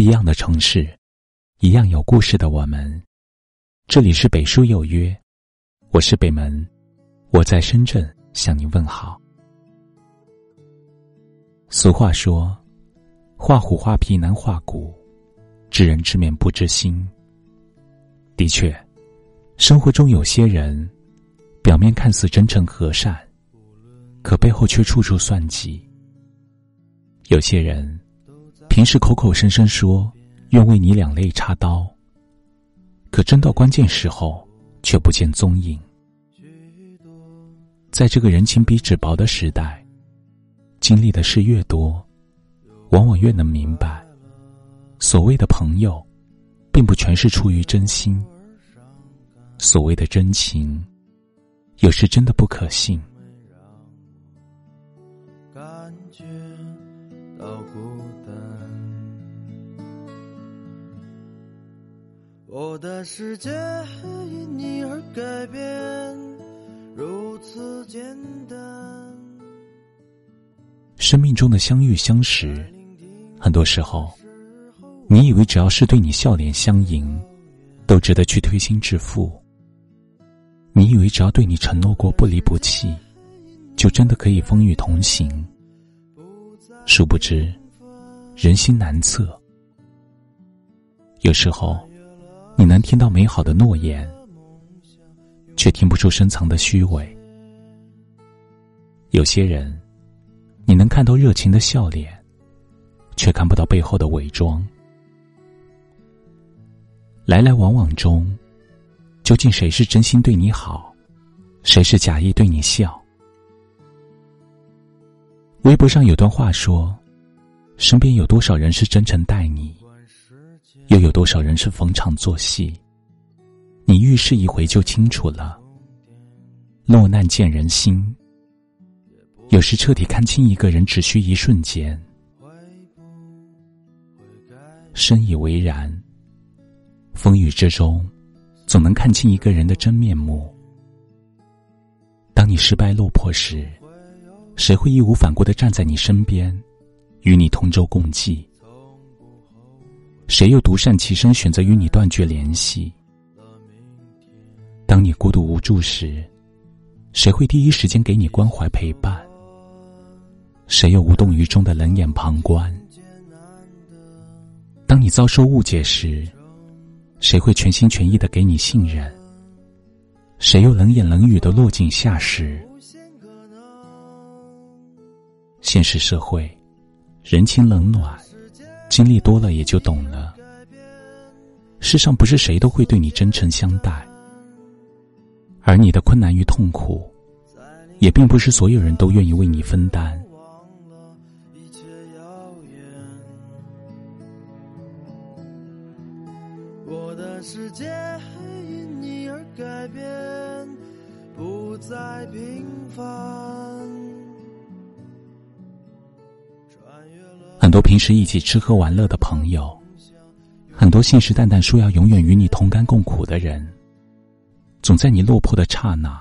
一样的城市，一样有故事的我们。这里是北书有约，我是北门，我在深圳向您问好。俗话说：“画虎画皮难画骨，知人知面不知心。”的确，生活中有些人，表面看似真诚和善，可背后却处处算计。有些人。平时口口声声说愿为你两肋插刀，可真到关键时候却不见踪影。在这个人情比纸薄的时代，经历的事越多，往往越能明白，所谓的朋友，并不全是出于真心。所谓的真情，有时真的不可信。到孤单。我的世界因你而改变，如此简单。生命中的相遇相识，很多时候，你以为只要是对你笑脸相迎，都值得去推心置腹；你以为只要对你承诺过不离不弃，就真的可以风雨同行。殊不知，人心难测，有时候。你能听到美好的诺言，却听不出深藏的虚伪。有些人，你能看到热情的笑脸，却看不到背后的伪装。来来往往中，究竟谁是真心对你好，谁是假意对你笑？微博上有段话说：“身边有多少人是真诚待你？”又有多少人是逢场作戏？你遇事一回就清楚了。落难见人心，有时彻底看清一个人只需一瞬间。深以为然。风雨之中，总能看清一个人的真面目。当你失败落魄时，谁会义无反顾的站在你身边，与你同舟共济？谁又独善其身，选择与你断绝联系？当你孤独无助时，谁会第一时间给你关怀陪伴？谁又无动于衷的冷眼旁观？当你遭受误解时，谁会全心全意的给你信任？谁又冷言冷语的落井下石？现实社会，人情冷暖。经历多了也就懂了，世上不是谁都会对你真诚相待，而你的困难与痛苦，也并不是所有人都愿意为你分担。我的世界因你而改变，不再平凡。很多平时一起吃喝玩乐的朋友，很多信誓旦旦说要永远与你同甘共苦的人，总在你落魄的刹那，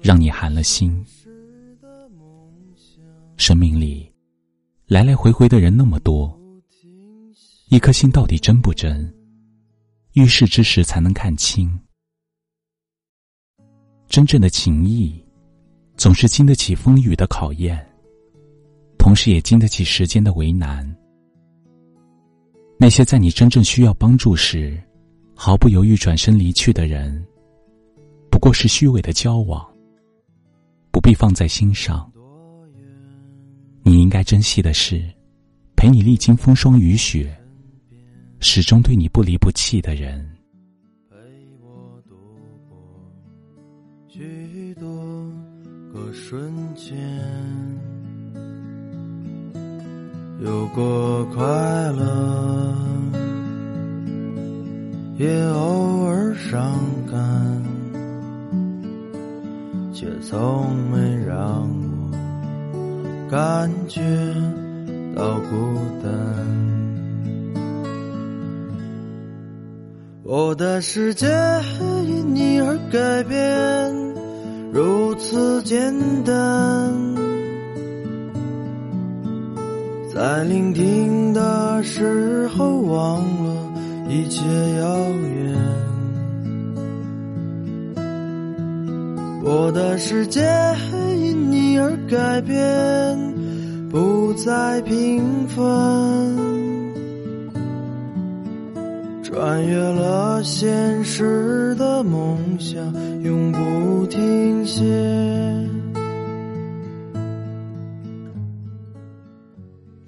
让你寒了心。生命里来来回回的人那么多，一颗心到底真不真？遇事之时才能看清。真正的情谊，总是经得起风雨的考验。同时也经得起时间的为难。那些在你真正需要帮助时，毫不犹豫转身离去的人，不过是虚伪的交往，不必放在心上。你应该珍惜的是，陪你历经风霜雨雪，始终对你不离不弃的人。陪我度过许多个瞬间。有过快乐，也偶尔伤感，却从没让我感觉到孤单。我的世界因你而改变，如此简单。在聆听的。时候，忘了一切遥远。我的世界因你而改变，不再平凡。穿越了现实的梦想，永不停歇。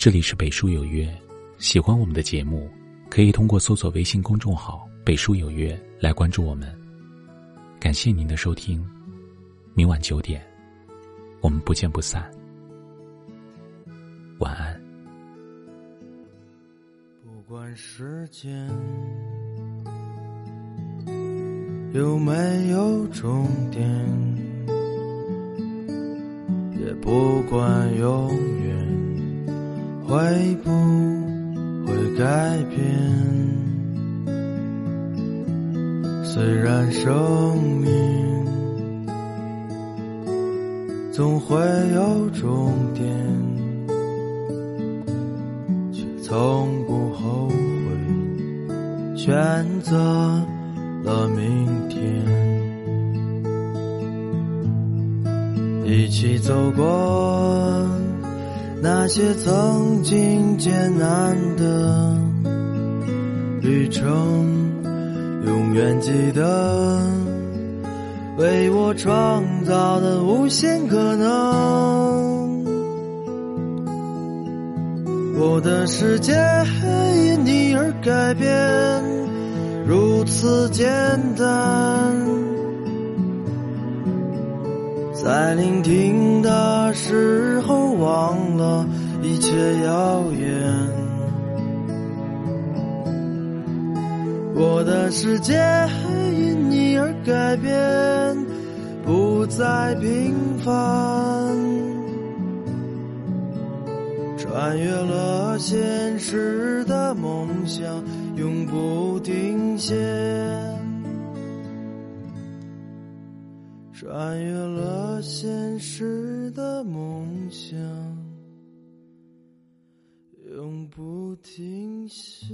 这里是北书有约，喜欢我们的节目，可以通过搜索微信公众号“北书有约”来关注我们。感谢您的收听，明晚九点，我们不见不散。晚安。不管时间有没有终点，也不管永远。会不会改变？虽然生命总会有终点，却从不后悔选择了明天。一起走过。那些曾经艰难的旅程，永远记得为我创造的无限可能。我的世界因你而改变，如此简单。在聆听的时候，忘了一切遥远。我的世界因你而改变，不再平凡。穿越了现实的梦想，永不停歇。穿越了现实的梦想，永不停歇。